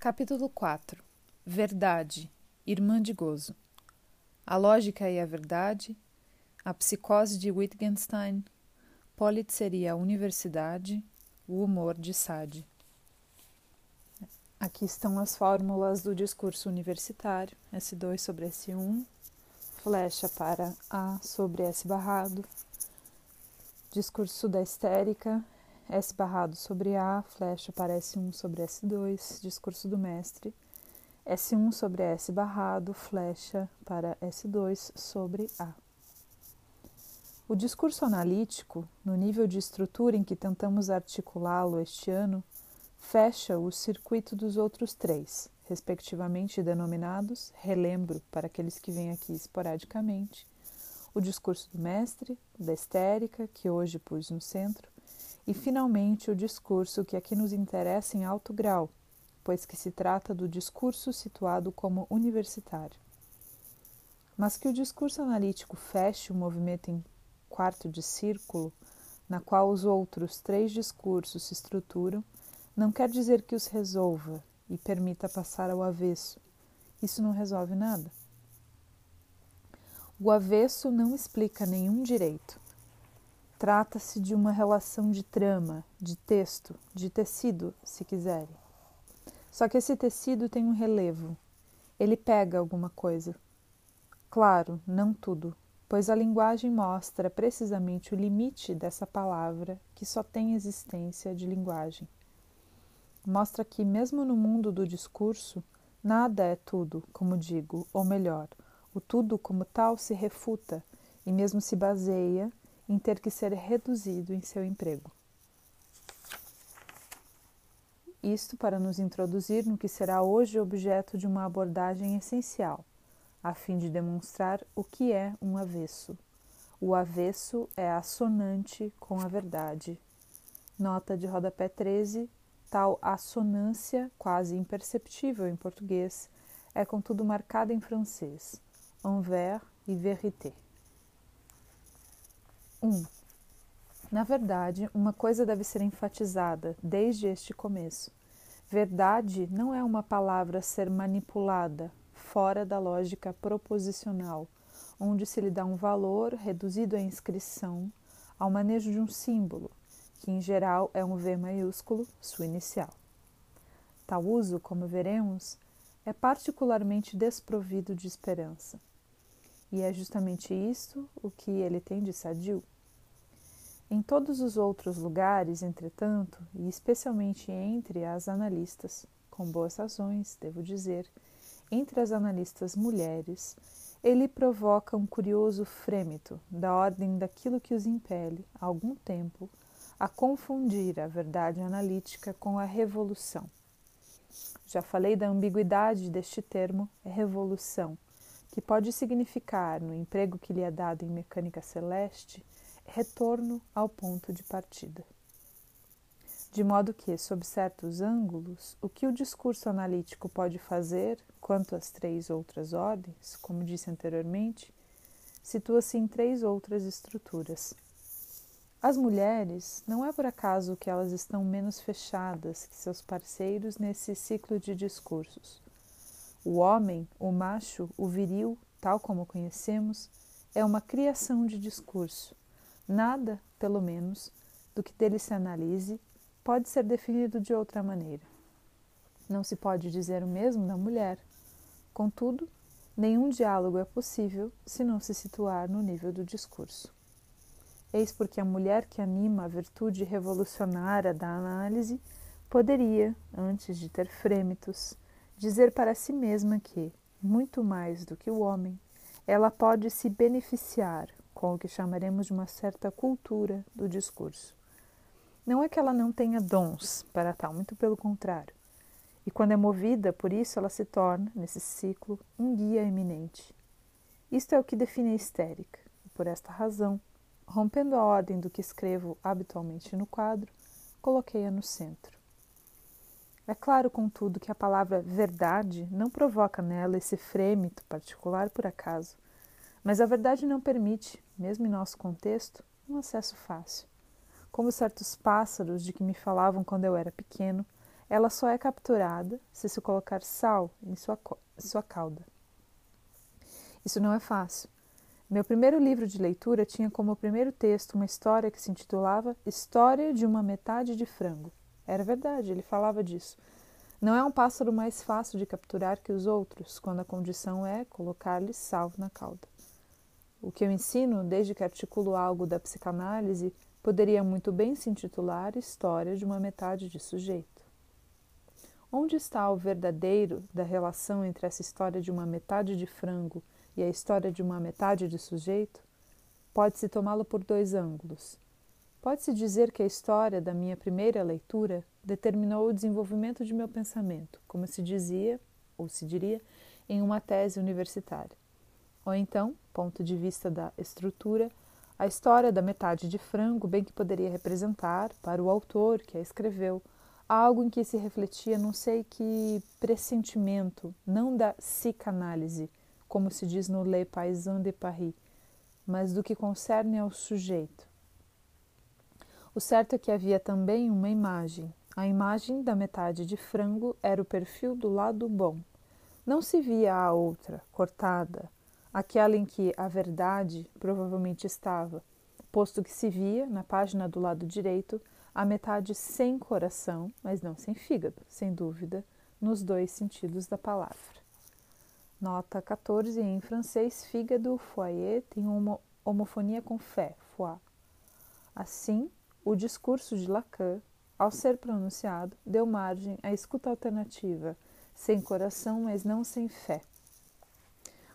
Capítulo 4 Verdade, irmã de gozo. A lógica e a verdade, a psicose de Wittgenstein, Polit seria a universidade, o humor de Sade. Aqui estão as fórmulas do discurso universitário: S2 sobre S1, flecha para A sobre S barrado, discurso da histérica, S barrado sobre A, flecha para S1 sobre S2, discurso do mestre, S1 sobre S barrado, flecha para S2 sobre A. O discurso analítico, no nível de estrutura em que tentamos articulá-lo este ano, fecha o circuito dos outros três, respectivamente denominados, relembro para aqueles que vêm aqui esporadicamente, o discurso do mestre, da histérica, que hoje pus no centro, e finalmente o discurso que aqui nos interessa em alto grau, pois que se trata do discurso situado como universitário. Mas que o discurso analítico feche o movimento em quarto de círculo, na qual os outros três discursos se estruturam, não quer dizer que os resolva e permita passar ao avesso. Isso não resolve nada. O avesso não explica nenhum direito. Trata-se de uma relação de trama, de texto, de tecido, se quiserem. Só que esse tecido tem um relevo. Ele pega alguma coisa. Claro, não tudo, pois a linguagem mostra precisamente o limite dessa palavra que só tem existência de linguagem mostra que, mesmo no mundo do discurso, nada é tudo, como digo, ou melhor, o tudo como tal se refuta e mesmo se baseia em ter que ser reduzido em seu emprego. Isto para nos introduzir no que será hoje objeto de uma abordagem essencial, a fim de demonstrar o que é um avesso. O avesso é assonante com a verdade. Nota de rodapé 13, Tal assonância, quase imperceptível em português, é contudo marcada em francês, envers e vérité. 1. Um, na verdade, uma coisa deve ser enfatizada desde este começo. Verdade não é uma palavra a ser manipulada fora da lógica proposicional, onde se lhe dá um valor reduzido à inscrição, ao manejo de um símbolo, que em geral é um V maiúsculo, sua inicial. Tal uso, como veremos, é particularmente desprovido de esperança. E é justamente isto o que ele tem de sadio. Em todos os outros lugares, entretanto, e especialmente entre as analistas, com boas razões, devo dizer, entre as analistas mulheres, ele provoca um curioso frêmito da ordem daquilo que os impele, há algum tempo, a confundir a verdade analítica com a revolução. Já falei da ambiguidade deste termo revolução, que pode significar, no emprego que lhe é dado em mecânica celeste, retorno ao ponto de partida. De modo que, sob certos ângulos, o que o discurso analítico pode fazer quanto às três outras ordens, como disse anteriormente, situa-se em três outras estruturas as mulheres, não é por acaso que elas estão menos fechadas que seus parceiros nesse ciclo de discursos. O homem, o macho, o viril, tal como conhecemos, é uma criação de discurso. Nada, pelo menos, do que dele se analise pode ser definido de outra maneira. Não se pode dizer o mesmo da mulher. Contudo, nenhum diálogo é possível se não se situar no nível do discurso. Eis porque a mulher que anima a virtude revolucionária da análise poderia, antes de ter frêmitos, dizer para si mesma que, muito mais do que o homem, ela pode se beneficiar com o que chamaremos de uma certa cultura do discurso. Não é que ela não tenha dons para tal, muito pelo contrário. E quando é movida por isso, ela se torna, nesse ciclo, um guia eminente. Isto é o que define a histérica, e por esta razão, Rompendo a ordem do que escrevo habitualmente no quadro, coloquei-a no centro. É claro, contudo, que a palavra verdade não provoca nela esse frêmito particular por acaso, mas a verdade não permite, mesmo em nosso contexto, um acesso fácil. Como certos pássaros de que me falavam quando eu era pequeno, Ela só é capturada se se colocar sal em sua, sua cauda. Isso não é fácil. Meu primeiro livro de leitura tinha como primeiro texto uma história que se intitulava História de uma Metade de Frango. Era verdade, ele falava disso. Não é um pássaro mais fácil de capturar que os outros, quando a condição é colocar-lhe sal na cauda. O que eu ensino, desde que articulo algo da psicanálise, poderia muito bem se intitular História de uma Metade de Sujeito. Onde está o verdadeiro da relação entre essa história de uma metade de frango e a história de uma metade de sujeito? Pode-se tomá-lo por dois ângulos. Pode-se dizer que a história da minha primeira leitura determinou o desenvolvimento de meu pensamento, como se dizia, ou se diria, em uma tese universitária. Ou então, ponto de vista da estrutura, a história da metade de frango bem que poderia representar, para o autor que a escreveu, algo em que se refletia não sei que pressentimento, não da psicanálise, como se diz no Le Paysan de Paris, mas do que concerne ao sujeito. O certo é que havia também uma imagem. A imagem da metade de frango era o perfil do lado bom. Não se via a outra, cortada, aquela em que a verdade provavelmente estava, posto que se via, na página do lado direito, a metade sem coração, mas não sem fígado, sem dúvida, nos dois sentidos da palavra. Nota 14 em francês, fígado, foyer, tem uma homofonia com fé, foi. Assim, o discurso de Lacan, ao ser pronunciado, deu margem à escuta alternativa, sem coração, mas não sem fé.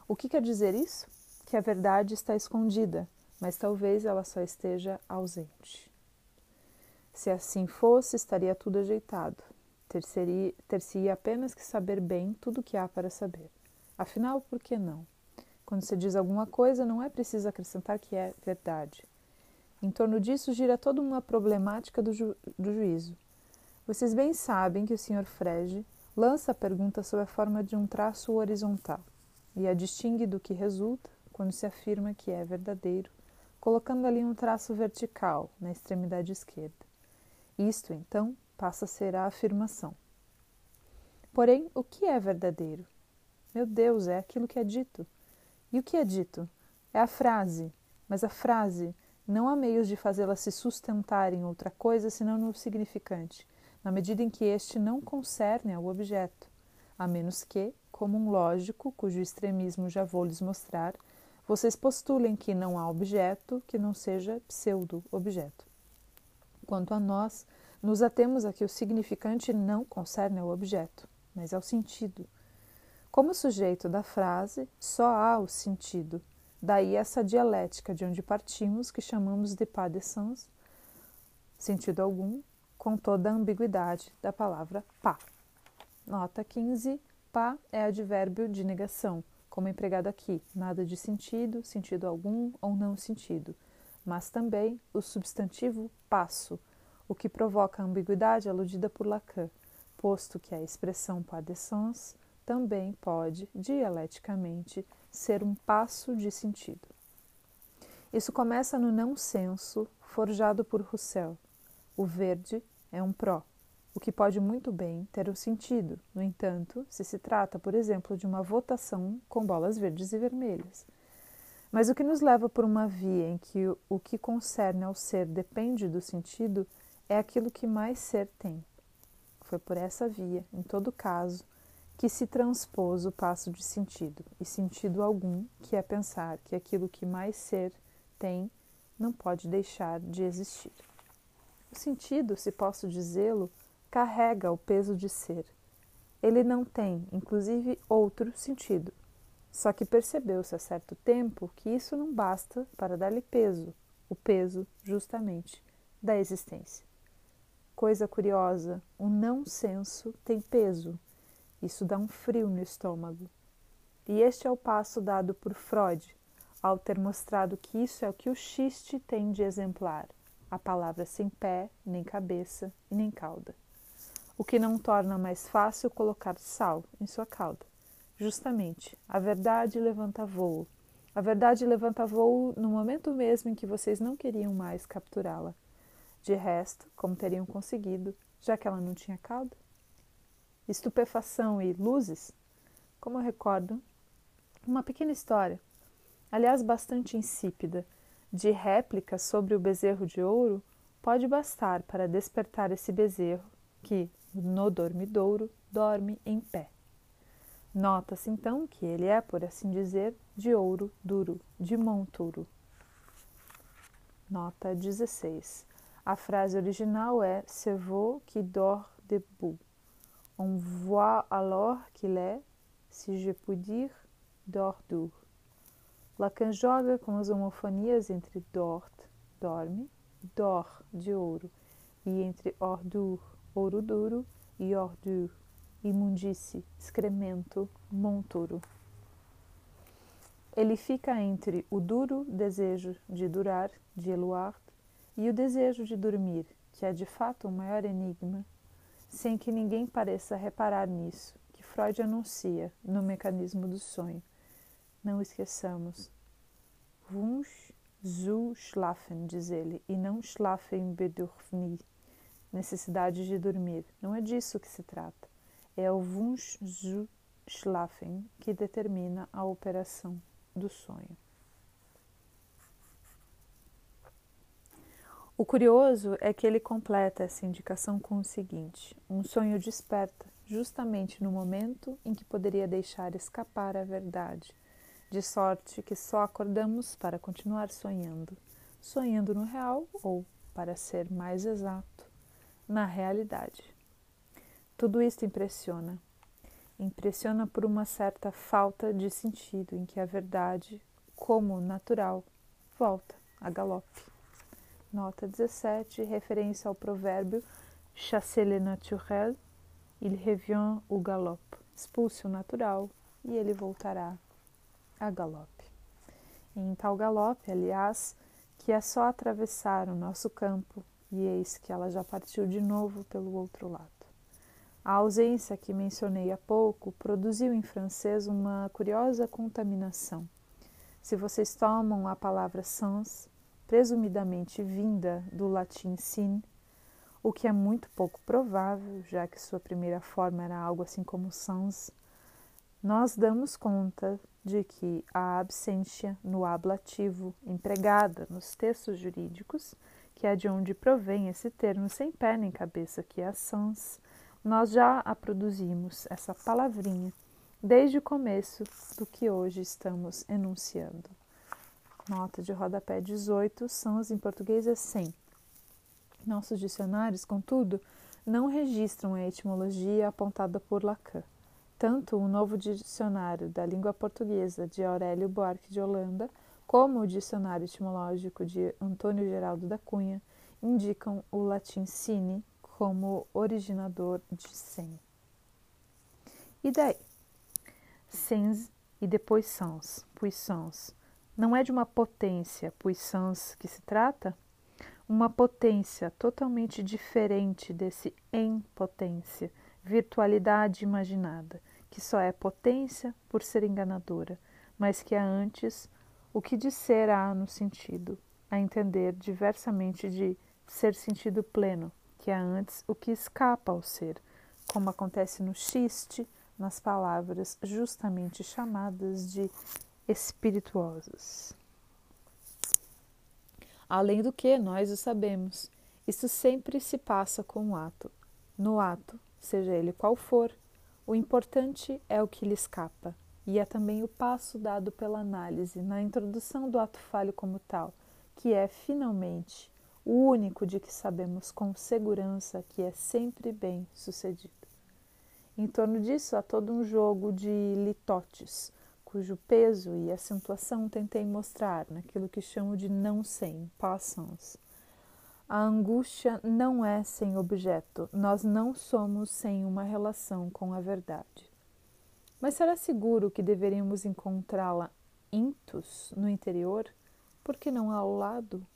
O que quer dizer isso? Que a verdade está escondida, mas talvez ela só esteja ausente. Se assim fosse, estaria tudo ajeitado. Ter-se-ia apenas que saber bem tudo o que há para saber. Afinal, por que não? Quando se diz alguma coisa, não é preciso acrescentar que é verdade. Em torno disso gira toda uma problemática do, ju do juízo. Vocês bem sabem que o Sr. Frege lança a pergunta sob a forma de um traço horizontal e a distingue do que resulta quando se afirma que é verdadeiro, colocando ali um traço vertical na extremidade esquerda. Isto, então, passa a ser a afirmação. Porém, o que é verdadeiro? Meu Deus, é aquilo que é dito. E o que é dito? É a frase, mas a frase não há meios de fazê-la se sustentar em outra coisa senão no significante, na medida em que este não concerne ao objeto, a menos que, como um lógico, cujo extremismo já vou lhes mostrar, vocês postulem que não há objeto que não seja pseudo-objeto. Quanto a nós, nos atemos a que o significante não concerne ao objeto, mas ao sentido. Como sujeito da frase, só há o sentido. Daí essa dialética de onde partimos, que chamamos de pas de sens, sentido algum, com toda a ambiguidade da palavra pá. Nota 15 Pá é advérbio de negação, como empregado aqui, nada de sentido, sentido algum ou não sentido, mas também o substantivo passo, o que provoca a ambiguidade aludida por Lacan, posto que a expressão pas de sens também pode, dialeticamente, ser um passo de sentido. Isso começa no não senso, forjado por Roussel. O verde é um pró o que pode muito bem ter um sentido, no entanto, se se trata, por exemplo, de uma votação com bolas verdes e vermelhas. Mas o que nos leva por uma via em que o que concerne ao ser depende do sentido é aquilo que mais ser tem. Foi por essa via, em todo caso, que se transpôs o passo de sentido, e sentido algum, que é pensar que aquilo que mais ser tem não pode deixar de existir. O sentido, se posso dizê-lo, carrega o peso de ser. Ele não tem, inclusive, outro sentido. Só que percebeu-se a certo tempo que isso não basta para dar-lhe peso, o peso, justamente, da existência. Coisa curiosa, o não senso tem peso. Isso dá um frio no estômago. E este é o passo dado por Freud, ao ter mostrado que isso é o que o xiste tem de exemplar: a palavra sem pé, nem cabeça e nem cauda o que não torna mais fácil colocar sal em sua cauda. Justamente, a verdade levanta voo. A verdade levanta voo no momento mesmo em que vocês não queriam mais capturá-la. De resto, como teriam conseguido, já que ela não tinha cauda? Estupefação e luzes? Como eu recordo, uma pequena história, aliás bastante insípida, de réplica sobre o bezerro de ouro pode bastar para despertar esse bezerro que, no dormidouro, dorme em pé. Nota-se então que ele é, por assim dizer, de ouro duro, de monturo. Nota 16. A frase original é Cerveau qui dort debout. On voit alors qu'il est, si je puis dire, dort dur. Lacan joga com as homofonias entre dort, dorme, dor, de ouro, e entre ordure, ouro duro, e ordure, imundície, excremento, monturo. Ele fica entre o duro desejo de durar, de Eluard, e o desejo de dormir, que é de fato o maior enigma, sem que ninguém pareça reparar nisso, que Freud anuncia no mecanismo do sonho não esqueçamos. Wunsch zu schlafen, diz ele, e não schlafen bedürfnis, necessidade de dormir. Não é disso que se trata. É o Wunsch zu schlafen que determina a operação do sonho. O curioso é que ele completa essa indicação com o seguinte: um sonho desperta justamente no momento em que poderia deixar escapar a verdade de sorte que só acordamos para continuar sonhando, sonhando no real ou, para ser mais exato, na realidade. Tudo isto impressiona. Impressiona por uma certa falta de sentido em que a verdade, como natural, volta a galope. Nota 17, referência ao provérbio Chasser le naturel, il revient au galop. Expulse o natural e ele voltará a galope. Em tal galope, aliás, que é só atravessar o nosso campo, e eis que ela já partiu de novo pelo outro lado. A ausência que mencionei há pouco produziu em francês uma curiosa contaminação. Se vocês tomam a palavra sans, presumidamente vinda do latim sin, o que é muito pouco provável, já que sua primeira forma era algo assim como sans, nós damos conta de que a absência no ablativo empregada nos textos jurídicos, que é de onde provém esse termo sem pé nem cabeça, que é a sans, nós já a produzimos, essa palavrinha, desde o começo do que hoje estamos enunciando. Nota de rodapé 18, sans em português é sem. Nossos dicionários, contudo, não registram a etimologia apontada por Lacan. Tanto o novo dicionário da língua portuguesa de Aurélio Buarque de Holanda, como o dicionário etimológico de Antônio Geraldo da Cunha, indicam o latim sine como originador de sem. E daí? Sens e depois sans, puissance. Não é de uma potência, puissance, que se trata? Uma potência totalmente diferente desse em potência virtualidade imaginada, que só é potência por ser enganadora, mas que há antes o que disser há no sentido, a entender diversamente de ser sentido pleno, que há antes o que escapa ao ser, como acontece no xiste, nas palavras justamente chamadas de espirituosas. Além do que, nós o sabemos, isso sempre se passa com o ato. No ato, seja ele qual for, o importante é o que lhe escapa, e é também o passo dado pela análise na introdução do ato falho como tal, que é, finalmente, o único de que sabemos com segurança que é sempre bem sucedido. Em torno disso há todo um jogo de litotes, cujo peso e acentuação tentei mostrar naquilo que chamo de não sem, passons, a angústia não é sem objeto, nós não somos sem uma relação com a verdade. Mas será seguro que deveríamos encontrá-la intus no interior? Por que não ao lado?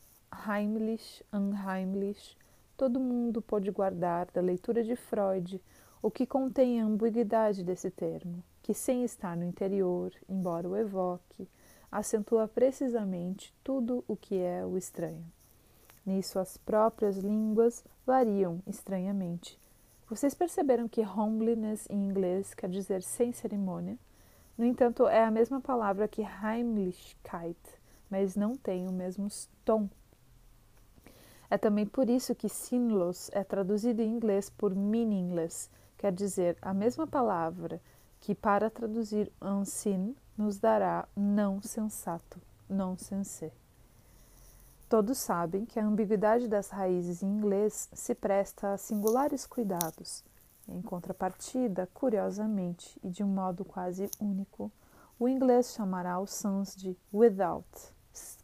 Heimlich, unheimlich, todo mundo pode guardar da leitura de Freud o que contém a ambiguidade desse termo, que sem estar no interior, embora o evoque, acentua precisamente tudo o que é o estranho. Nisso as próprias línguas variam estranhamente. Vocês perceberam que homeliness em inglês quer dizer sem cerimônia? No entanto, é a mesma palavra que Heimlichkeit, mas não tem o mesmo tom. É também por isso que sinless é traduzido em inglês por meaningless, quer dizer a mesma palavra que para traduzir unseen nos dará não sensato, nonsense. Todos sabem que a ambiguidade das raízes em inglês se presta a singulares cuidados. Em contrapartida, curiosamente e de um modo quase único, o inglês chamará os sons de without,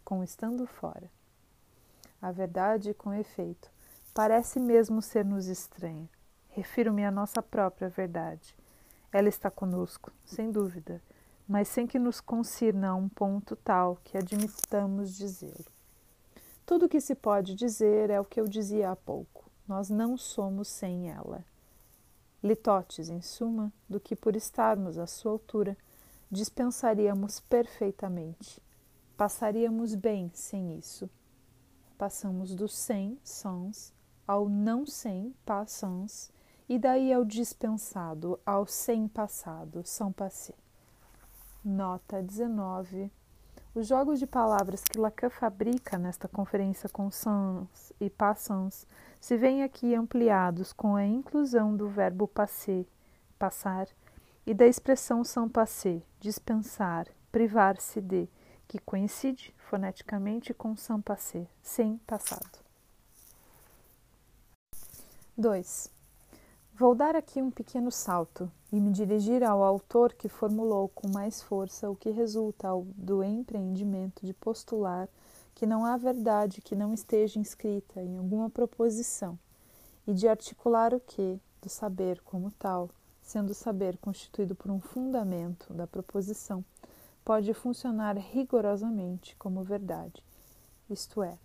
com estando fora. A verdade, com efeito, parece mesmo ser-nos estranha. Refiro-me à nossa própria verdade. Ela está conosco, sem dúvida, mas sem que nos concirna a um ponto tal que admitamos dizê-lo. Tudo o que se pode dizer é o que eu dizia há pouco. Nós não somos sem ela. Litotes, em suma, do que por estarmos à sua altura, dispensaríamos perfeitamente. Passaríamos bem sem isso. Passamos do sem, sans, ao não sem, passans, e daí ao dispensado, ao sem passado, são passé. Nota 19 os jogos de palavras que Lacan fabrica nesta conferência com sans e passants se veem aqui ampliados com a inclusão do verbo passer, passar, e da expressão sans passer, dispensar, privar-se de, que coincide foneticamente com sans passer, sem passado. 2. Vou dar aqui um pequeno salto e me dirigir ao autor que formulou com mais força o que resulta do empreendimento de postular que não há verdade que não esteja inscrita em alguma proposição e de articular o que, do saber como tal, sendo o saber constituído por um fundamento da proposição, pode funcionar rigorosamente como verdade, isto é,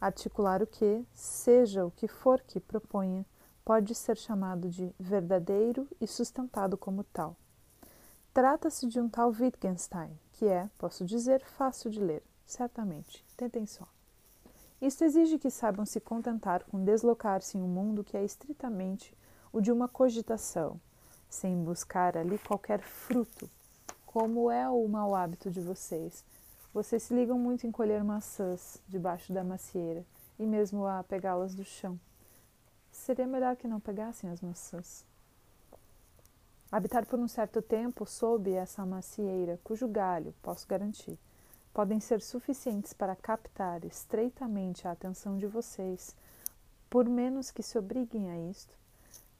articular o que, seja o que for que proponha, pode ser chamado de verdadeiro e sustentado como tal. Trata-se de um tal Wittgenstein, que é, posso dizer, fácil de ler, certamente. Tentem só. Isto exige que saibam se contentar com deslocar-se em um mundo que é estritamente o de uma cogitação, sem buscar ali qualquer fruto, como é o mau hábito de vocês. Vocês se ligam muito em colher maçãs debaixo da macieira e mesmo a pegá-las do chão seria melhor que não pegassem as maçãs. Habitar por um certo tempo sob essa macieira, cujo galho, posso garantir, podem ser suficientes para captar estreitamente a atenção de vocês, por menos que se obriguem a isto,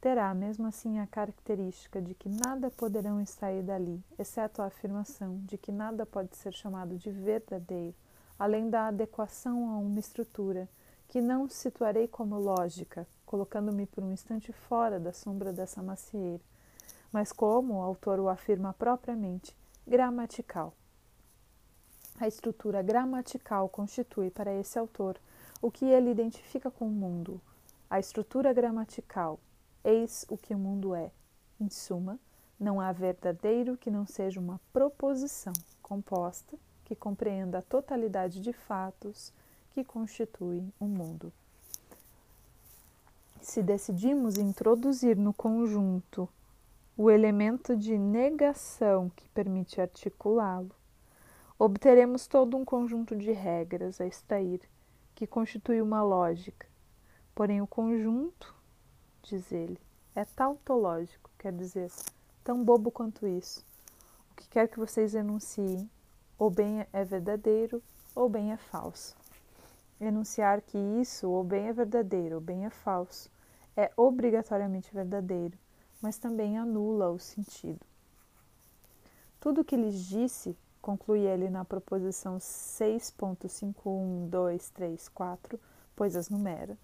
terá mesmo assim a característica de que nada poderão extrair dali, exceto a afirmação de que nada pode ser chamado de verdadeiro, além da adequação a uma estrutura que não situarei como lógica, colocando-me por um instante fora da sombra dessa macieira, mas como o autor o afirma propriamente, gramatical. A estrutura gramatical constitui para esse autor o que ele identifica com o mundo. A estrutura gramatical, eis o que o mundo é. Em suma, não há verdadeiro que não seja uma proposição composta que compreenda a totalidade de fatos que constituem o mundo se decidimos introduzir no conjunto o elemento de negação que permite articulá-lo, obteremos todo um conjunto de regras a extrair que constitui uma lógica. Porém, o conjunto, diz ele, é tautológico, quer dizer, tão bobo quanto isso. O que quer que vocês enunciem, ou bem é verdadeiro, ou bem é falso. Enunciar que isso ou bem é verdadeiro ou bem é falso é obrigatoriamente verdadeiro, mas também anula o sentido. Tudo o que lhes disse, conclui ele na proposição 6.51234, pois as numera,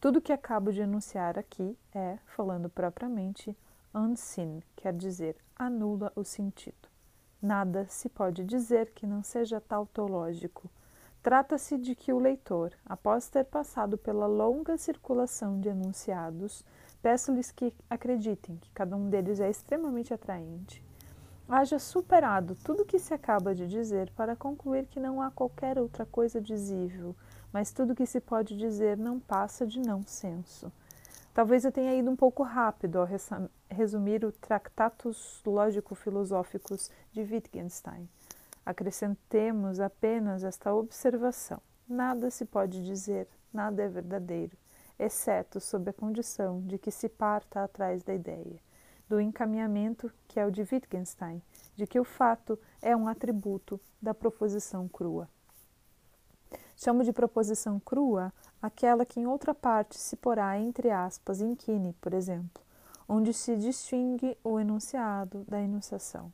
tudo o que acabo de enunciar aqui é, falando propriamente, unseen, quer dizer, anula o sentido. Nada se pode dizer que não seja tautológico, Trata-se de que o leitor, após ter passado pela longa circulação de enunciados, peço-lhes que acreditem que cada um deles é extremamente atraente, haja superado tudo o que se acaba de dizer para concluir que não há qualquer outra coisa dizível, mas tudo o que se pode dizer não passa de não senso. Talvez eu tenha ido um pouco rápido ao resumir o Tractatus Lógico-Filosóficos de Wittgenstein. Acrescentemos apenas esta observação: nada se pode dizer, nada é verdadeiro, exceto sob a condição de que se parta atrás da ideia, do encaminhamento que é o de Wittgenstein, de que o fato é um atributo da proposição crua. Chamo de proposição crua aquela que em outra parte se porá entre aspas em quine, por exemplo, onde se distingue o enunciado da enunciação,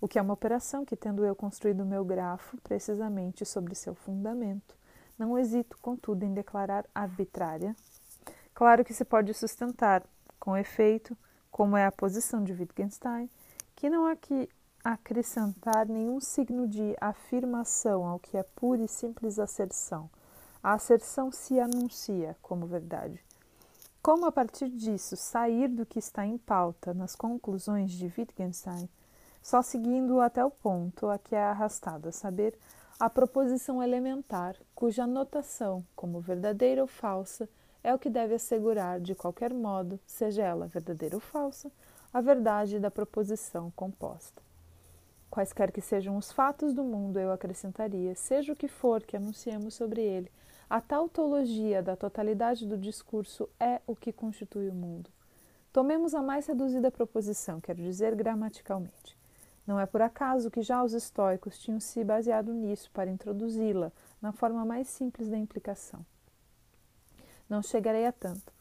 o que é uma operação que, tendo eu construído o meu grafo precisamente sobre seu fundamento, não hesito, contudo, em declarar arbitrária. Claro que se pode sustentar, com efeito, como é a posição de Wittgenstein, que não há que acrescentar nenhum signo de afirmação ao que é pura e simples asserção. A asserção se anuncia como verdade. Como a partir disso sair do que está em pauta nas conclusões de Wittgenstein, só seguindo até o ponto a que é arrastada, saber a proposição elementar, cuja notação, como verdadeira ou falsa, é o que deve assegurar, de qualquer modo, seja ela verdadeira ou falsa, a verdade da proposição composta. Quaisquer que sejam os fatos do mundo, eu acrescentaria, seja o que for que anunciemos sobre ele, a tautologia da totalidade do discurso é o que constitui o mundo. Tomemos a mais reduzida proposição, quero dizer gramaticalmente. Não é por acaso que já os estoicos tinham se baseado nisso para introduzi-la na forma mais simples da implicação. Não chegarei a tanto.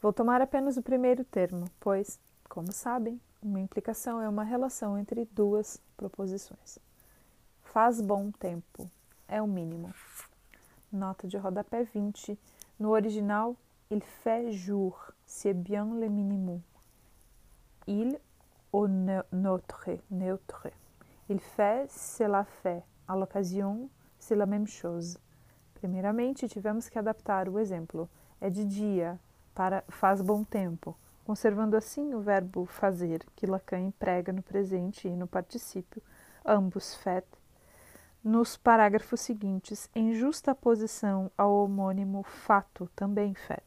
Vou tomar apenas o primeiro termo, pois, como sabem, uma implicação é uma relação entre duas proposições. Faz bom tempo é o mínimo. Nota de rodapé 20. No original, il fait jour, c'est bien le minimum. Il au neutre, neutre. Il fait, cela fait. À l'occasion, c'est la même chose. Primeiramente, tivemos que adaptar o exemplo. É de dia para faz bom tempo, conservando assim o verbo fazer, que Lacan emprega no presente e no particípio, ambos fait, nos parágrafos seguintes, em justa posição ao homônimo fato, também fait.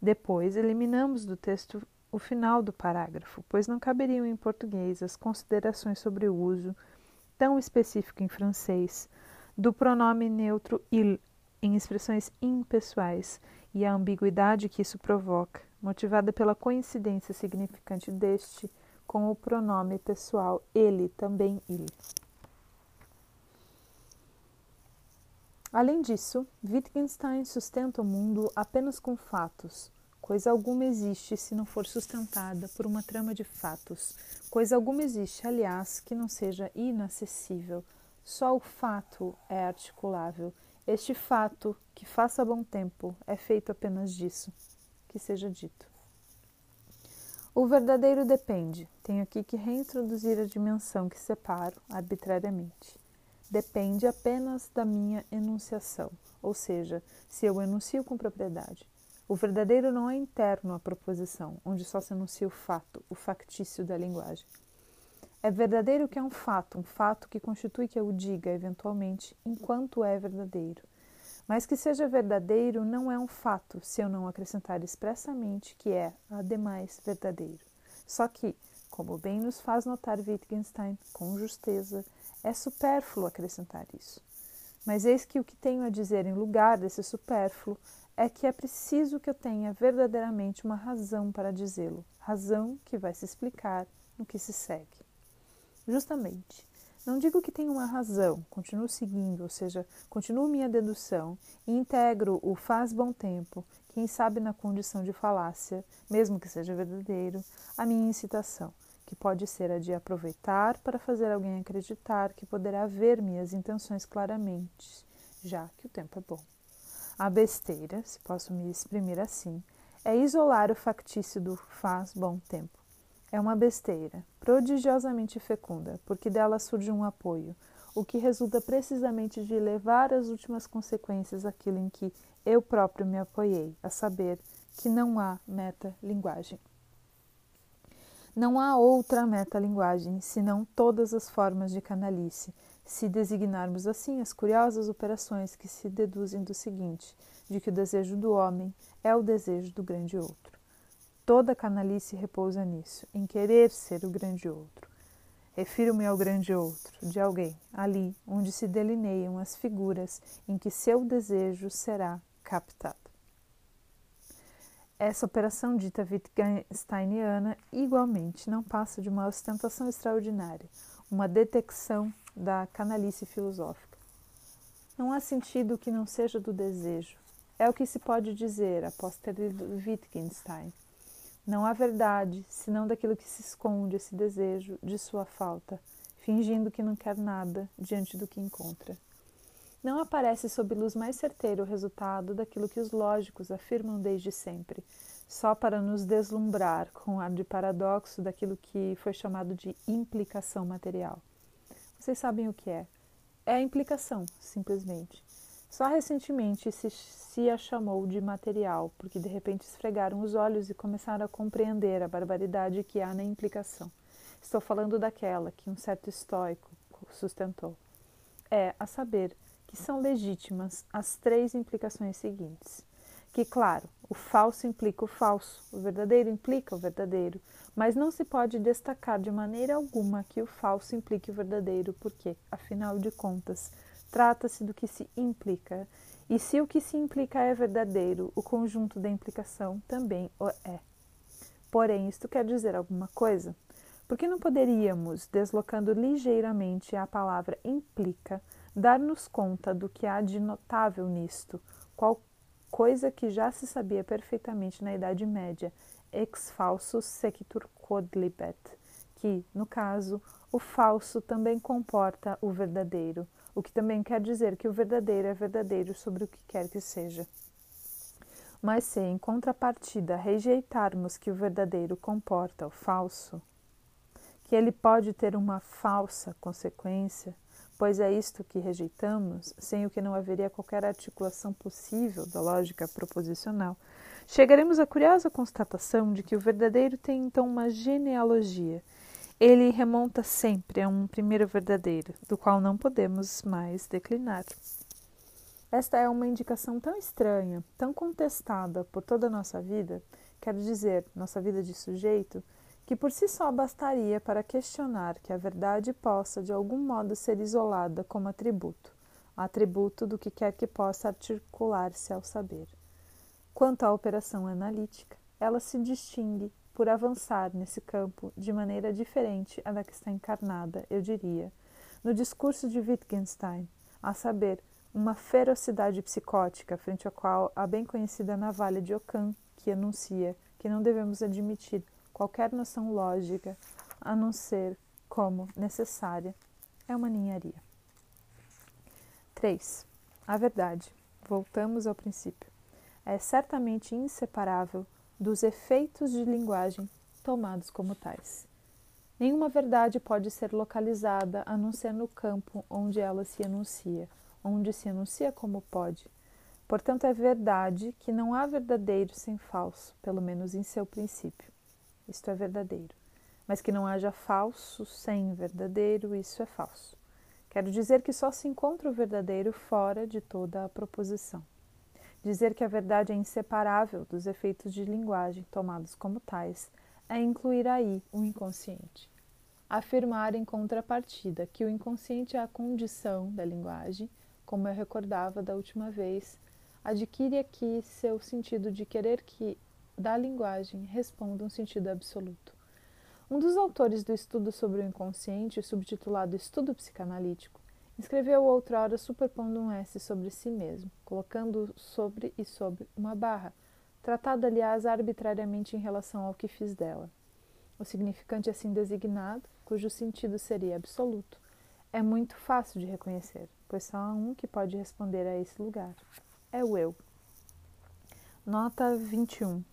Depois, eliminamos do texto o final do parágrafo, pois não caberiam em português as considerações sobre o uso, tão específico em francês, do pronome neutro il em expressões impessoais e a ambiguidade que isso provoca, motivada pela coincidência significante deste com o pronome pessoal ele, também il. Além disso, Wittgenstein sustenta o mundo apenas com fatos, Coisa alguma existe se não for sustentada por uma trama de fatos. Coisa alguma existe, aliás, que não seja inacessível. Só o fato é articulável. Este fato, que faça bom tempo, é feito apenas disso. Que seja dito. O verdadeiro depende. Tenho aqui que reintroduzir a dimensão que separo arbitrariamente. Depende apenas da minha enunciação, ou seja, se eu enuncio com propriedade. O verdadeiro não é interno à proposição, onde só se anuncia o fato, o factício da linguagem. É verdadeiro que é um fato, um fato que constitui que eu diga, eventualmente, enquanto é verdadeiro. Mas que seja verdadeiro não é um fato se eu não acrescentar expressamente que é, ademais, verdadeiro. Só que, como bem nos faz notar Wittgenstein com justeza, é supérfluo acrescentar isso. Mas eis que o que tenho a dizer em lugar desse supérfluo é que é preciso que eu tenha verdadeiramente uma razão para dizê-lo, razão que vai se explicar no que se segue. Justamente, não digo que tenho uma razão, continuo seguindo, ou seja, continuo minha dedução e integro o faz bom tempo, quem sabe na condição de falácia, mesmo que seja verdadeiro, a minha incitação, que pode ser a de aproveitar para fazer alguém acreditar que poderá ver minhas intenções claramente, já que o tempo é bom. A besteira, se posso me exprimir assim, é isolar o factício do faz bom tempo. É uma besteira, prodigiosamente fecunda, porque dela surge um apoio, o que resulta precisamente de levar às últimas consequências aquilo em que eu próprio me apoiei, a saber que não há metalinguagem. Não há outra metalinguagem senão todas as formas de canalice, se designarmos assim as curiosas operações que se deduzem do seguinte: de que o desejo do homem é o desejo do grande outro. Toda canalice repousa nisso, em querer ser o grande outro. Refiro-me ao grande outro, de alguém, ali onde se delineiam as figuras em que seu desejo será captado. Essa operação dita Wittgensteiniana igualmente não passa de uma ostentação extraordinária, uma detecção da canalice filosófica. Não há sentido que não seja do desejo. É o que se pode dizer após ter lido Wittgenstein. Não há verdade, senão daquilo que se esconde esse desejo de sua falta, fingindo que não quer nada diante do que encontra. Não aparece sob luz mais certeira o resultado daquilo que os lógicos afirmam desde sempre, só para nos deslumbrar com ar de paradoxo daquilo que foi chamado de implicação material. Vocês sabem o que é? É a implicação, simplesmente. Só recentemente se, se a chamou de material, porque de repente esfregaram os olhos e começaram a compreender a barbaridade que há na implicação. Estou falando daquela que um certo estoico sustentou. É, a saber, que são legítimas as três implicações seguintes. Que, claro, o falso implica o falso, o verdadeiro implica o verdadeiro, mas não se pode destacar de maneira alguma que o falso implique o verdadeiro, porque, afinal de contas, Trata-se do que se implica, e se o que se implica é verdadeiro, o conjunto da implicação também o é. Porém, isto quer dizer alguma coisa? Porque não poderíamos, deslocando ligeiramente a palavra implica, dar-nos conta do que há de notável nisto, qual coisa que já se sabia perfeitamente na Idade Média, ex falsus sequitur quod libet, que, no caso, o falso também comporta o verdadeiro, o que também quer dizer que o verdadeiro é verdadeiro sobre o que quer que seja. Mas se, em contrapartida, rejeitarmos que o verdadeiro comporta o falso, que ele pode ter uma falsa consequência, pois é isto que rejeitamos, sem o que não haveria qualquer articulação possível da lógica proposicional, chegaremos à curiosa constatação de que o verdadeiro tem então uma genealogia ele remonta sempre a um primeiro verdadeiro, do qual não podemos mais declinar. Esta é uma indicação tão estranha, tão contestada por toda a nossa vida, quero dizer, nossa vida de sujeito, que por si só bastaria para questionar que a verdade possa de algum modo ser isolada como atributo, atributo do que quer que possa articular-se ao saber. Quanto à operação analítica, ela se distingue por avançar nesse campo de maneira diferente à da que está encarnada, eu diria, no discurso de Wittgenstein, a saber, uma ferocidade psicótica frente à qual a bem conhecida navalha de Ockham, que anuncia que não devemos admitir qualquer noção lógica a não ser como necessária, é uma ninharia. 3. A verdade, voltamos ao princípio, é certamente inseparável dos efeitos de linguagem tomados como tais. Nenhuma verdade pode ser localizada a não ser no campo onde ela se enuncia, onde se enuncia como pode. Portanto, é verdade que não há verdadeiro sem falso, pelo menos em seu princípio. Isto é verdadeiro. Mas que não haja falso sem verdadeiro, isso é falso. Quero dizer que só se encontra o verdadeiro fora de toda a proposição. Dizer que a verdade é inseparável dos efeitos de linguagem tomados como tais é incluir aí o inconsciente. Afirmar em contrapartida que o inconsciente é a condição da linguagem, como eu recordava da última vez, adquire aqui seu sentido de querer que da linguagem responda um sentido absoluto. Um dos autores do estudo sobre o inconsciente, subtitulado Estudo Psicanalítico, Escreveu outrora superpondo um S sobre si mesmo, colocando sobre e sobre uma barra, tratado, aliás, arbitrariamente em relação ao que fiz dela. O significante assim designado, cujo sentido seria absoluto, é muito fácil de reconhecer, pois só há um que pode responder a esse lugar. É o eu. Nota 21.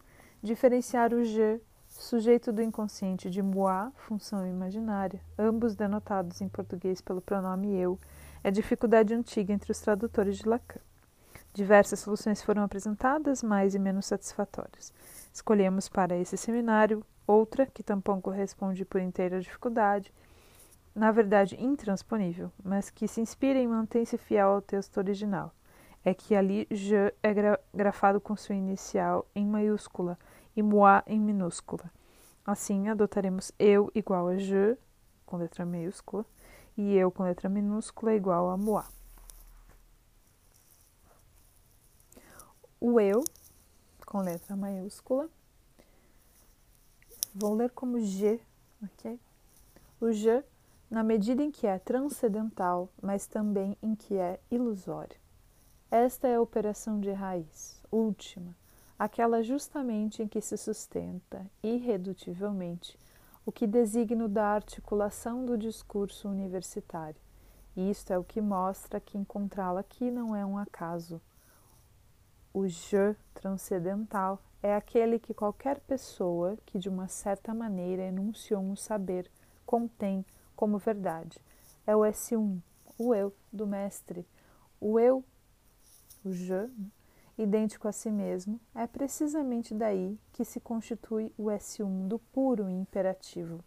Diferenciar o je, sujeito do inconsciente, de moi, função imaginária, ambos denotados em português pelo pronome eu, é dificuldade antiga entre os tradutores de Lacan. Diversas soluções foram apresentadas, mais e menos satisfatórias. Escolhemos para esse seminário outra, que tampouco corresponde por inteira à dificuldade, na verdade intransponível, mas que se inspira e mantém-se fiel ao texto original. É que ali je é gra grafado com sua inicial em maiúscula e moi em minúscula. Assim, adotaremos eu igual a je, com letra maiúscula, e eu com letra minúscula igual a moi. O eu, com letra maiúscula, vou ler como G, ok? O je, na medida em que é transcendental, mas também em que é ilusório. Esta é a operação de raiz, última, aquela justamente em que se sustenta, irredutivelmente, o que designo da articulação do discurso universitário. E isto é o que mostra que encontrá-la aqui não é um acaso. O je transcendental é aquele que qualquer pessoa que de uma certa maneira enunciou um saber contém como verdade. É o S1, o eu do mestre. O eu, o je, idêntico a si mesmo, é precisamente daí que se constitui o S1 do puro imperativo.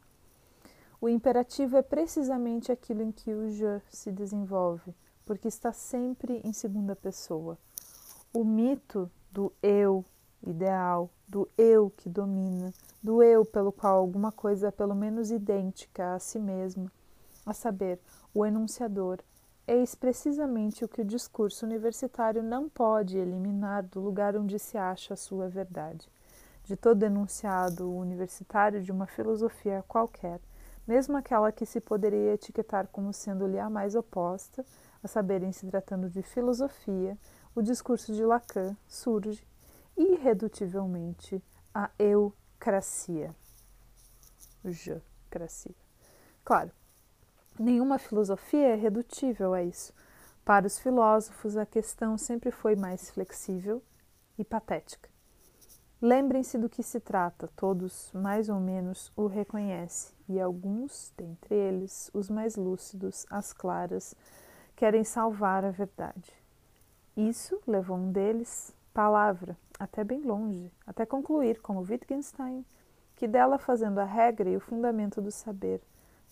O imperativo é precisamente aquilo em que o je se desenvolve, porque está sempre em segunda pessoa. O mito do eu ideal, do eu que domina, do eu pelo qual alguma coisa é pelo menos idêntica a si mesmo, a saber, o enunciador, Eis precisamente o que o discurso universitário não pode eliminar do lugar onde se acha a sua verdade. De todo enunciado universitário de uma filosofia qualquer, mesmo aquela que se poderia etiquetar como sendo-lhe a mais oposta, a saber, em se tratando de filosofia, o discurso de Lacan surge irredutivelmente a eucracia. Je-cracia. Claro, Nenhuma filosofia é redutível a isso. Para os filósofos, a questão sempre foi mais flexível e patética. Lembrem-se do que se trata, todos mais ou menos o reconhecem, e alguns, dentre eles, os mais lúcidos, as claras, querem salvar a verdade. Isso levou um deles, palavra, até bem longe, até concluir, como Wittgenstein, que dela fazendo a regra e o fundamento do saber,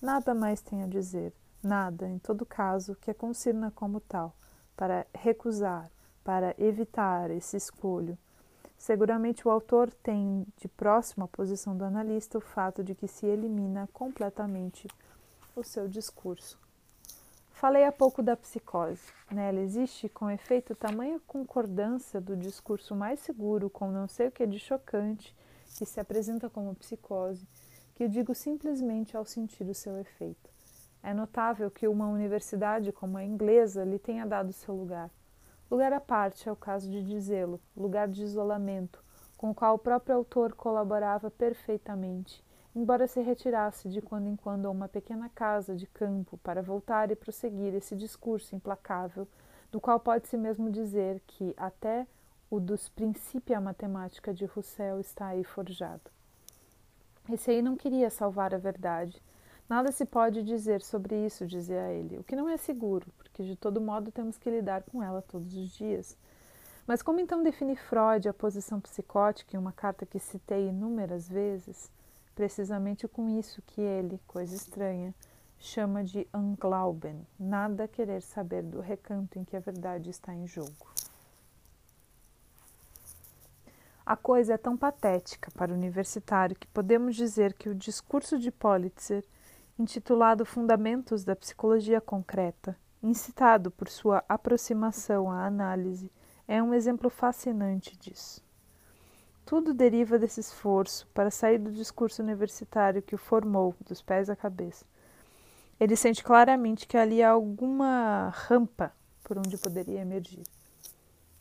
Nada mais tem a dizer, nada, em todo caso, que a concirna como tal, para recusar, para evitar esse escolho. Seguramente o autor tem de próxima à posição do analista o fato de que se elimina completamente o seu discurso. Falei há pouco da psicose. Nela existe, com efeito, tamanha concordância do discurso mais seguro com não sei o que é de chocante, que se apresenta como psicose, que digo simplesmente ao sentir o seu efeito. É notável que uma universidade como a inglesa lhe tenha dado seu lugar. Lugar à parte é o caso de dizê-lo, lugar de isolamento, com o qual o próprio autor colaborava perfeitamente, embora se retirasse de quando em quando a uma pequena casa de campo para voltar e prosseguir esse discurso implacável, do qual pode-se mesmo dizer que até o dos princípios matemática de Rousseau está aí forjado. Esse não queria salvar a verdade. Nada se pode dizer sobre isso, dizia ele, o que não é seguro, porque de todo modo temos que lidar com ela todos os dias. Mas como então definir Freud a posição psicótica em uma carta que citei inúmeras vezes? Precisamente com isso que ele, coisa estranha, chama de Unglauben, nada querer saber do recanto em que a verdade está em jogo. A coisa é tão patética para o universitário que podemos dizer que o discurso de Politzer, intitulado Fundamentos da Psicologia Concreta, incitado por sua aproximação à análise, é um exemplo fascinante disso. Tudo deriva desse esforço para sair do discurso universitário que o formou dos pés à cabeça. Ele sente claramente que ali há alguma rampa por onde poderia emergir.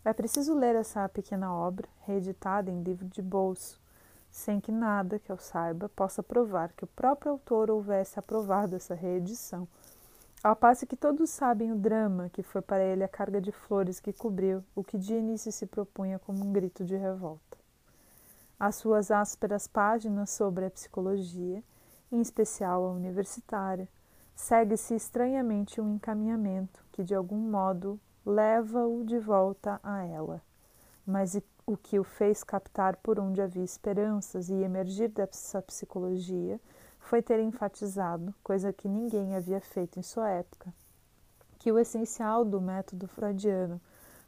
É preciso ler essa pequena obra, reeditada em livro de bolso, sem que nada que eu saiba possa provar que o próprio autor houvesse aprovado essa reedição, ao passo que todos sabem o drama que foi para ele a carga de flores que cobriu o que de início se propunha como um grito de revolta. As suas ásperas páginas sobre a psicologia, em especial a universitária, segue-se estranhamente um encaminhamento que de algum modo leva-o de volta a ela. Mas o que o fez captar por onde havia esperanças e emergir dessa psicologia foi ter enfatizado, coisa que ninguém havia feito em sua época, que o essencial do método freudiano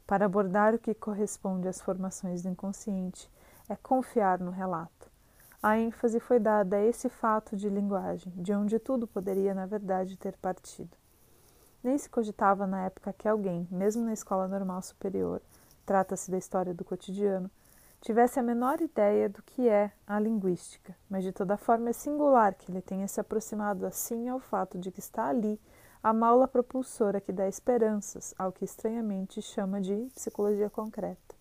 para abordar o que corresponde às formações do inconsciente é confiar no relato. A ênfase foi dada a esse fato de linguagem, de onde tudo poderia, na verdade, ter partido. Nem se cogitava na época que alguém, mesmo na escola normal superior, trata-se da história do cotidiano, tivesse a menor ideia do que é a linguística, mas de toda forma é singular que ele tenha se aproximado assim ao fato de que está ali a maula propulsora que dá esperanças ao que estranhamente chama de psicologia concreta.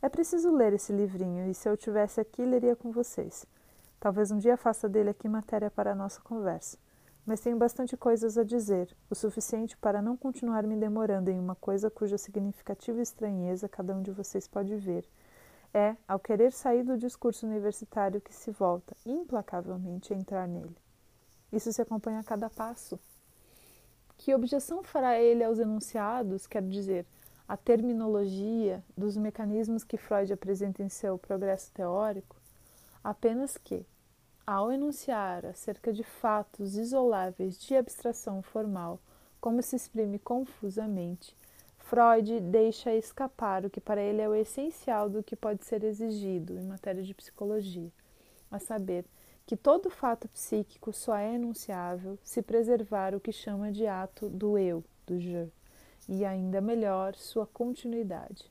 É preciso ler esse livrinho e se eu tivesse aqui, leria com vocês. Talvez um dia faça dele aqui matéria para a nossa conversa. Mas tenho bastante coisas a dizer, o suficiente para não continuar me demorando em uma coisa cuja significativa estranheza cada um de vocês pode ver é, ao querer sair do discurso universitário, que se volta implacavelmente a entrar nele. Isso se acompanha a cada passo. Que objeção fará ele aos enunciados, quer dizer, à terminologia dos mecanismos que Freud apresenta em seu progresso teórico? Apenas que, ao enunciar acerca de fatos isoláveis de abstração formal, como se exprime confusamente, Freud deixa escapar o que para ele é o essencial do que pode ser exigido em matéria de psicologia, a saber, que todo fato psíquico só é enunciável se preservar o que chama de ato do eu, do je, e ainda melhor, sua continuidade.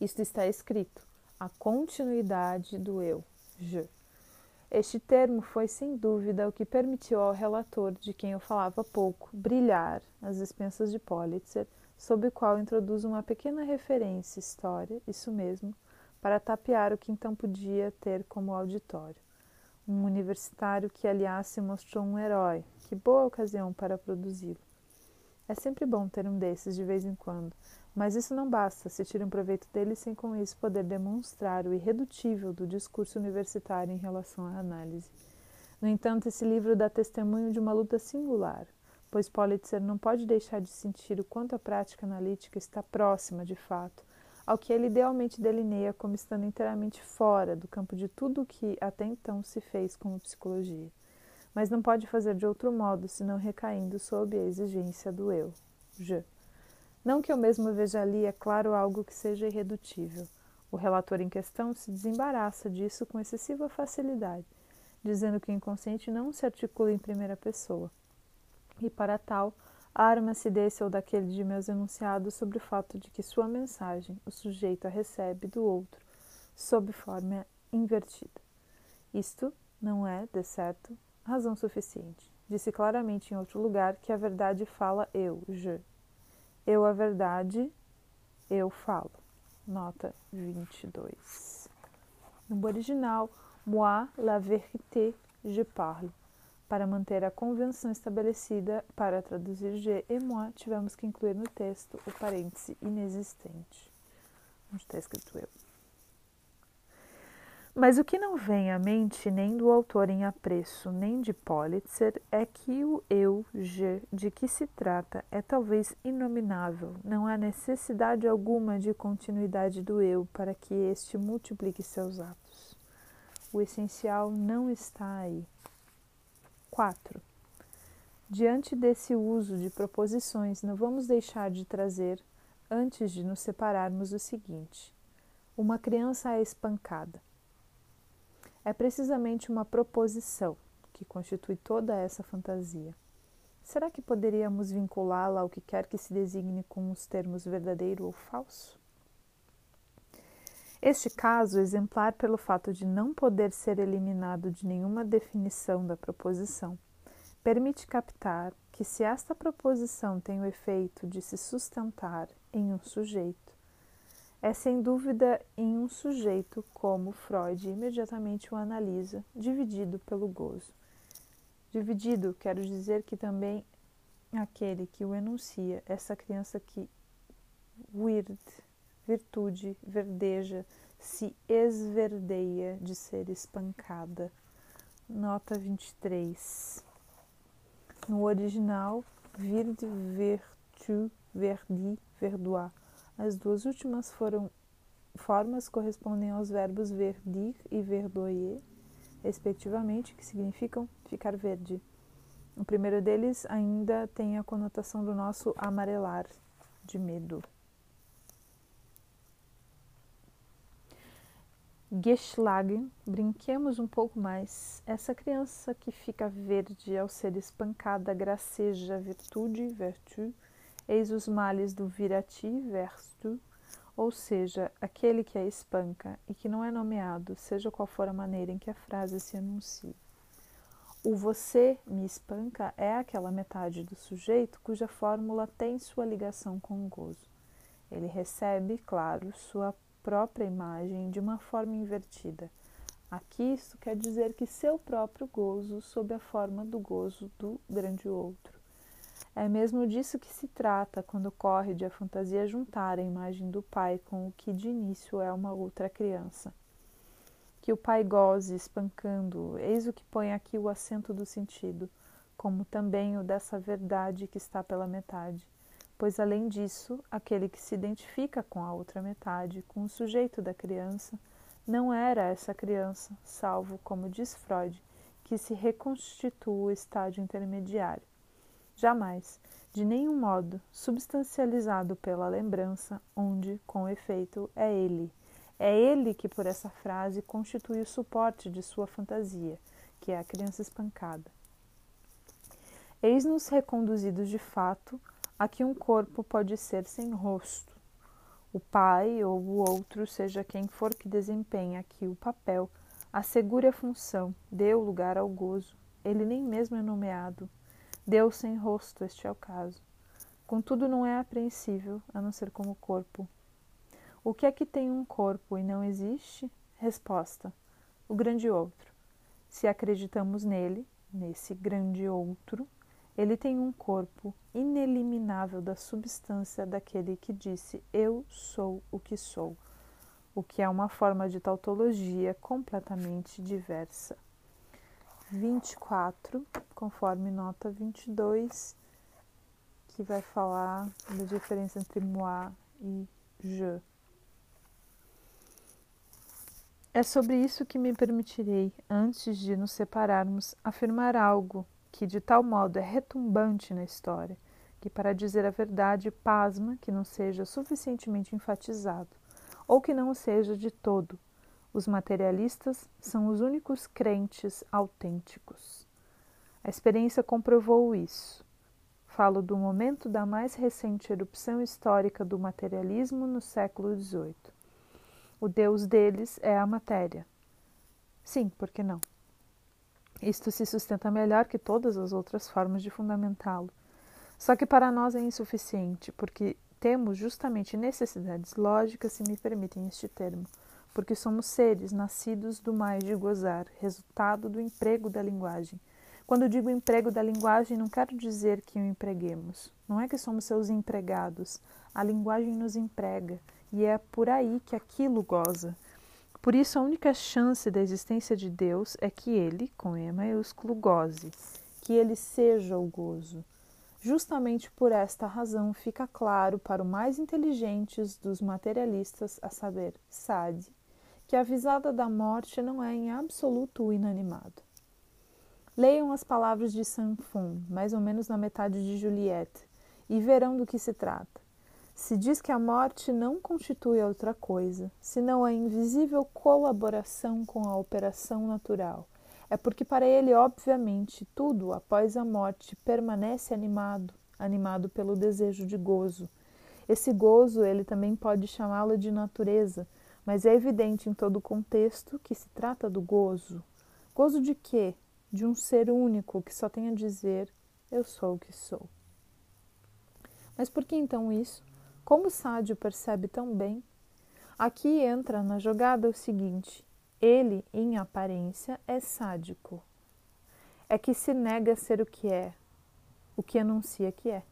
Isto está escrito, a continuidade do eu, je. Este termo foi sem dúvida o que permitiu ao relator, de quem eu falava pouco, brilhar às expensas de Politzer sob o qual introduz uma pequena referência história, isso mesmo, para tapear o que então podia ter como auditório. Um universitário que, aliás, se mostrou um herói. Que boa ocasião para produzi-lo. É sempre bom ter um desses de vez em quando, mas isso não basta se tira um proveito dele sem com isso poder demonstrar o irredutível do discurso universitário em relação à análise. No entanto, esse livro dá testemunho de uma luta singular, pois Politzer não pode deixar de sentir o quanto a prática analítica está próxima, de fato, ao que ele idealmente delineia como estando inteiramente fora do campo de tudo o que até então se fez como psicologia. Mas não pode fazer de outro modo, senão recaindo sob a exigência do eu, je. Não que eu mesmo veja ali, é claro, algo que seja irredutível. O relator em questão se desembaraça disso com excessiva facilidade, dizendo que o inconsciente não se articula em primeira pessoa e, para tal, arma-se desse ou daquele de meus enunciados sobre o fato de que sua mensagem o sujeito a recebe do outro sob forma invertida. Isto não é, de certo, razão suficiente. Disse claramente em outro lugar que a verdade fala eu, je. Eu a verdade, eu falo. Nota 22. No original, moi la vérité, je parle. Para manter a convenção estabelecida para traduzir G e moi, tivemos que incluir no texto o parêntese inexistente. Onde está escrito eu. Mas o que não vem à mente nem do autor em apreço, nem de Politzer, é que o eu, G, de que se trata, é talvez inominável. Não há necessidade alguma de continuidade do eu para que este multiplique seus atos. O essencial não está aí. 4. Diante desse uso de proposições, não vamos deixar de trazer, antes de nos separarmos, o seguinte: uma criança é espancada. É precisamente uma proposição que constitui toda essa fantasia. Será que poderíamos vinculá-la ao que quer que se designe com os termos verdadeiro ou falso? Este caso, exemplar pelo fato de não poder ser eliminado de nenhuma definição da proposição, permite captar que, se esta proposição tem o efeito de se sustentar em um sujeito, é sem dúvida em um sujeito como Freud imediatamente o analisa, dividido pelo gozo. Dividido, quero dizer que também aquele que o enuncia, essa criança que weird virtude verdeja, se esverdeia de ser espancada. Nota 23. No original, vir de vertu, verdi, verdoir. As duas últimas foram formas correspondem aos verbos verdir e verdoyer, respectivamente, que significam ficar verde. O primeiro deles ainda tem a conotação do nosso amarelar, de medo. Geschlagen, brinquemos um pouco mais. Essa criança que fica verde ao ser espancada graceja virtude, vertu, eis os males do virati, vertu, ou seja, aquele que a espanca e que não é nomeado, seja qual for a maneira em que a frase se anuncia. O você me espanca é aquela metade do sujeito cuja fórmula tem sua ligação com o gozo. Ele recebe, claro, sua própria imagem de uma forma invertida. Aqui isso quer dizer que seu próprio gozo sob a forma do gozo do grande outro. É mesmo disso que se trata quando ocorre de a fantasia juntar a imagem do pai com o que de início é uma outra criança. Que o pai goze espancando, eis o que põe aqui o acento do sentido, como também o dessa verdade que está pela metade pois além disso, aquele que se identifica com a outra metade, com o sujeito da criança, não era essa criança, salvo, como diz Freud, que se reconstitua o estágio intermediário. Jamais, de nenhum modo, substancializado pela lembrança, onde, com efeito, é ele. É ele que, por essa frase, constitui o suporte de sua fantasia, que é a criança espancada. Eis-nos reconduzidos de fato Aqui um corpo pode ser sem rosto. O pai ou o outro, seja quem for que desempenhe aqui o papel, assegure a função, dê o lugar ao gozo. Ele nem mesmo é nomeado. Deus sem rosto, este é o caso. Contudo, não é apreensível, a não ser como corpo. O que é que tem um corpo e não existe? Resposta: o grande outro. Se acreditamos nele, nesse grande outro, ele tem um corpo ineliminável da substância daquele que disse Eu sou o que sou, o que é uma forma de tautologia completamente diversa. 24, conforme nota 22, que vai falar da diferença entre moi e je. É sobre isso que me permitirei, antes de nos separarmos, afirmar algo que de tal modo é retumbante na história, que, para dizer a verdade, pasma que não seja suficientemente enfatizado, ou que não seja de todo. Os materialistas são os únicos crentes autênticos. A experiência comprovou isso. Falo do momento da mais recente erupção histórica do materialismo no século XVIII. O Deus deles é a matéria. Sim, por que não? Isto se sustenta melhor que todas as outras formas de fundamentá-lo. Só que para nós é insuficiente, porque temos justamente necessidades lógicas, se me permitem este termo, porque somos seres nascidos do mais de gozar, resultado do emprego da linguagem. Quando digo emprego da linguagem, não quero dizer que o empreguemos. Não é que somos seus empregados. A linguagem nos emprega e é por aí que aquilo goza. Por isso, a única chance da existência de Deus é que ele, com E maiúsculo, goze, que ele seja o gozo. Justamente por esta razão fica claro para os mais inteligentes dos materialistas, a saber, Sade, que a visada da morte não é em absoluto o inanimado. Leiam as palavras de Saint-Fond, mais ou menos na metade de Juliette, e verão do que se trata. Se diz que a morte não constitui outra coisa, senão a invisível colaboração com a operação natural. É porque para ele, obviamente, tudo após a morte permanece animado, animado pelo desejo de gozo. Esse gozo ele também pode chamá-lo de natureza, mas é evidente em todo o contexto que se trata do gozo. Gozo de quê? De um ser único que só tem a dizer: Eu sou o que sou. Mas por que então isso? Como Sádio percebe tão bem, aqui entra na jogada o seguinte: ele, em aparência, é sádico. É que se nega a ser o que é, o que anuncia que é.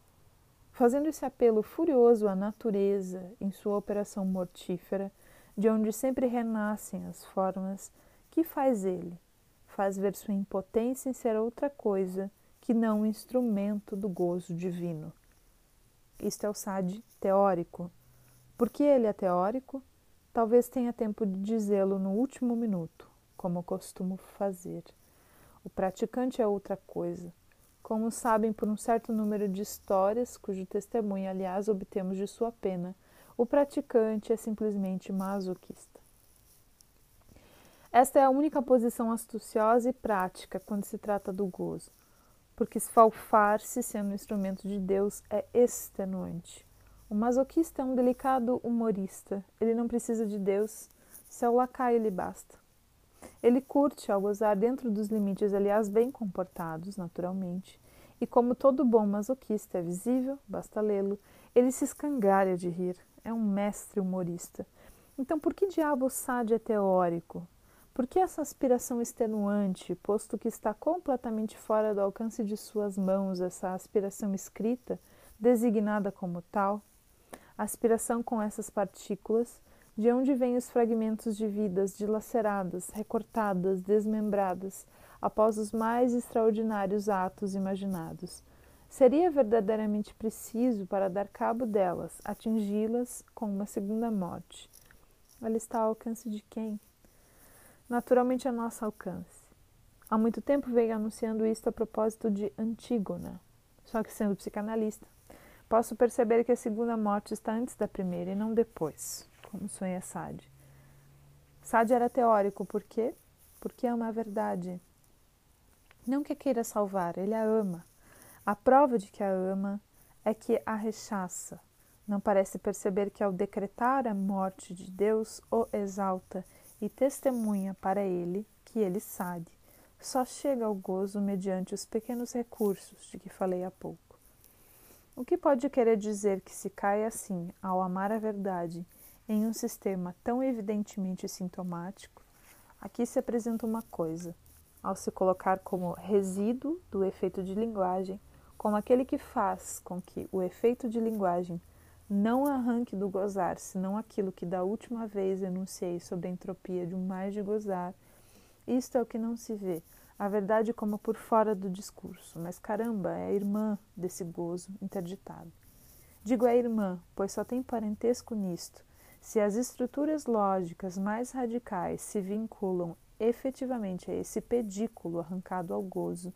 Fazendo esse apelo furioso à natureza em sua operação mortífera, de onde sempre renascem as formas, que faz ele? Faz ver sua impotência em ser outra coisa que não um instrumento do gozo divino. Isto é o SAD teórico. Por que ele é teórico? Talvez tenha tempo de dizê-lo no último minuto, como costumo fazer. O praticante é outra coisa. Como sabem por um certo número de histórias, cujo testemunho, aliás, obtemos de sua pena, o praticante é simplesmente masoquista. Esta é a única posição astuciosa e prática quando se trata do gozo, porque esfalfar-se sendo instrumento de Deus é extenuante. O masoquista é um delicado humorista, ele não precisa de Deus, seu lacaio lhe basta. Ele curte ao gozar dentro dos limites, aliás, bem comportados, naturalmente, e como todo bom masoquista é visível, basta lê-lo, ele se escangalha de rir, é um mestre humorista. Então, por que diabo o Sade é teórico? Por que essa aspiração extenuante, posto que está completamente fora do alcance de suas mãos, essa aspiração escrita, designada como tal? Aspiração com essas partículas, de onde vêm os fragmentos de vidas dilaceradas, recortadas, desmembradas, após os mais extraordinários atos imaginados. Seria verdadeiramente preciso, para dar cabo delas, atingi-las com uma segunda morte. Ela está ao alcance de quem? naturalmente a nosso alcance. Há muito tempo veio anunciando isto a propósito de Antígona. Só que, sendo psicanalista, posso perceber que a segunda morte está antes da primeira e não depois, como sonha Sade. Sade era teórico, por quê? Porque ama a verdade. Não que a queira salvar, ele a ama. A prova de que a ama é que a rechaça. Não parece perceber que, ao decretar a morte de Deus, o exalta e testemunha para ele que ele sabe, só chega ao gozo mediante os pequenos recursos de que falei há pouco. O que pode querer dizer que se cai assim ao amar a verdade em um sistema tão evidentemente sintomático? Aqui se apresenta uma coisa, ao se colocar como resíduo do efeito de linguagem, como aquele que faz com que o efeito de linguagem não arranque do gozar, senão aquilo que da última vez enunciei sobre a entropia de um mais de gozar. Isto é o que não se vê, a verdade como por fora do discurso, mas caramba, é a irmã desse gozo interditado. Digo é irmã, pois só tem parentesco nisto. Se as estruturas lógicas mais radicais se vinculam efetivamente a esse pedículo arrancado ao gozo,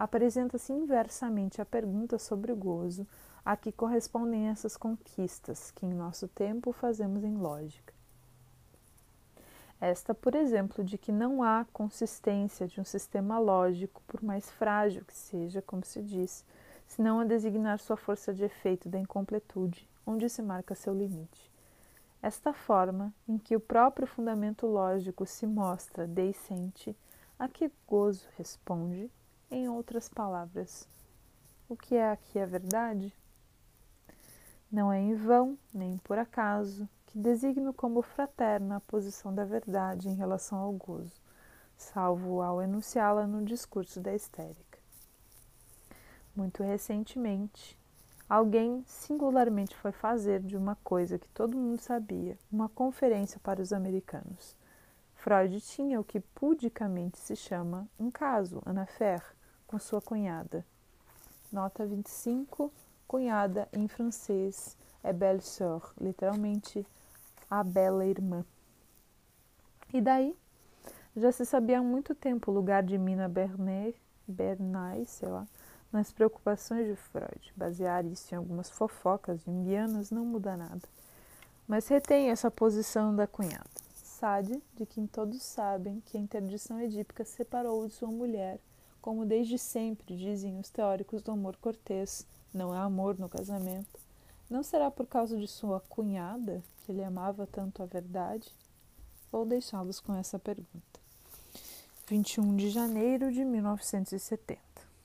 apresenta-se inversamente a pergunta sobre o gozo, a que correspondem essas conquistas que em nosso tempo fazemos em lógica. Esta, por exemplo, de que não há consistência de um sistema lógico, por mais frágil que seja, como se diz, senão a designar sua força de efeito da incompletude, onde se marca seu limite. Esta forma em que o próprio fundamento lógico se mostra deiscente, a que gozo responde, em outras palavras. O que é aqui a verdade? Não é em vão, nem por acaso, que designo como fraterna a posição da verdade em relação ao gozo, salvo ao enunciá-la no discurso da histérica. Muito recentemente, alguém singularmente foi fazer de uma coisa que todo mundo sabia uma conferência para os americanos. Freud tinha o que pudicamente se chama um caso, Ana Fer, com sua cunhada. Nota 25 cunhada em francês é belle sœur, literalmente a bela irmã. E daí, já se sabia há muito tempo o lugar de Mina Bernay, sei lá, nas preocupações de Freud. Basear isso em algumas fofocas junguianas não muda nada. Mas retém essa posição da cunhada. Sade, de quem todos sabem que a interdição edípica separou de sua mulher, como desde sempre dizem os teóricos do amor cortês, não há amor no casamento. Não será por causa de sua cunhada que ele amava tanto a verdade? Vou deixá-los com essa pergunta. 21 de janeiro de 1970.